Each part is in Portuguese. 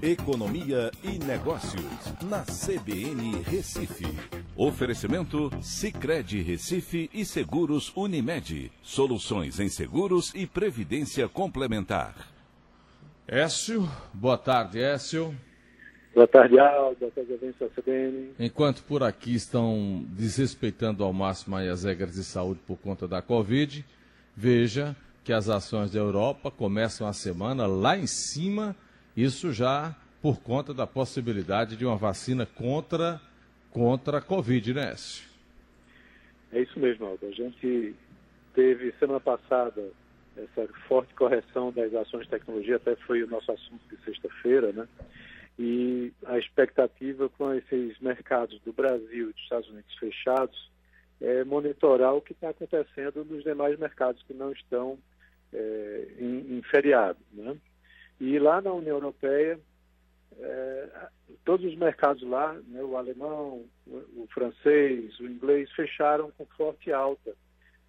Economia e Negócios, na CBN Recife. Oferecimento Cicred Recife e Seguros Unimed. Soluções em seguros e previdência complementar. Écio, boa tarde, Écio. Boa tarde, Aldo. Boa tarde, Avença CBN. Enquanto por aqui estão desrespeitando ao máximo as regras de saúde por conta da Covid, veja que as ações da Europa começam a semana lá em cima, isso já por conta da possibilidade de uma vacina contra, contra a Covid, né? É isso mesmo, Aldo. A gente teve semana passada essa forte correção das ações de tecnologia, até foi o nosso assunto de sexta-feira, né? E a expectativa com esses mercados do Brasil e dos Estados Unidos fechados é monitorar o que está acontecendo nos demais mercados que não estão é, em, em, feriado. Né? E lá na União Europeia, é, todos os mercados lá, né, o alemão, o, o, francês, o inglês, fecharam com forte alta,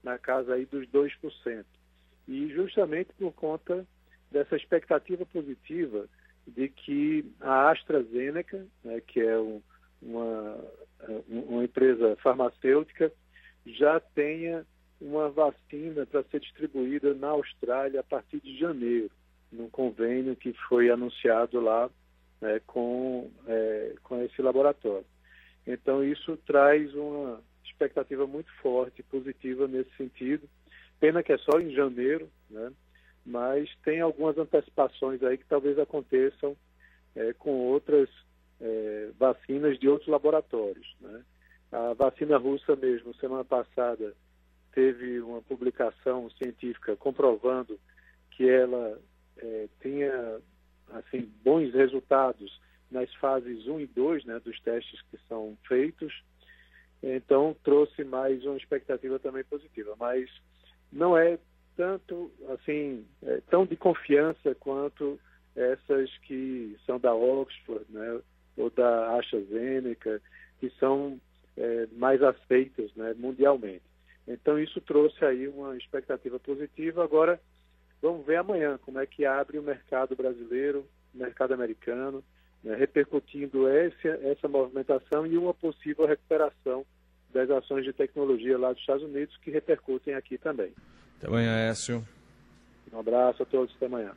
na casa aí dos 2%. E justamente por conta dessa expectativa positiva de que a AstraZeneca, né, que é um, uma, uma empresa farmacêutica, já tenha uma vacina para ser distribuída na Austrália a partir de janeiro, num convênio que foi anunciado lá né, com, é, com esse laboratório. Então, isso traz uma expectativa muito forte, positiva nesse sentido. Pena que é só em janeiro, né? mas tem algumas antecipações aí que talvez aconteçam é, com outras é, vacinas de outros laboratórios. Né? A vacina russa mesmo, semana passada, teve uma publicação científica comprovando que ela é, tinha assim bons resultados nas fases 1 e 2 né, dos testes que são feitos. Então, trouxe mais uma expectativa também positiva. Mas não é tanto, assim, é, tão de confiança quanto essas que são da Oxford, né, ou da AstraZeneca, que são é, mais aceitas né, mundialmente. Então isso trouxe aí uma expectativa positiva. Agora vamos ver amanhã como é que abre o mercado brasileiro, o mercado americano, né, repercutindo essa, essa movimentação e uma possível recuperação das ações de tecnologia lá dos Estados Unidos que repercutem aqui também. Até amanhã, Écio. Um abraço a todos, até amanhã.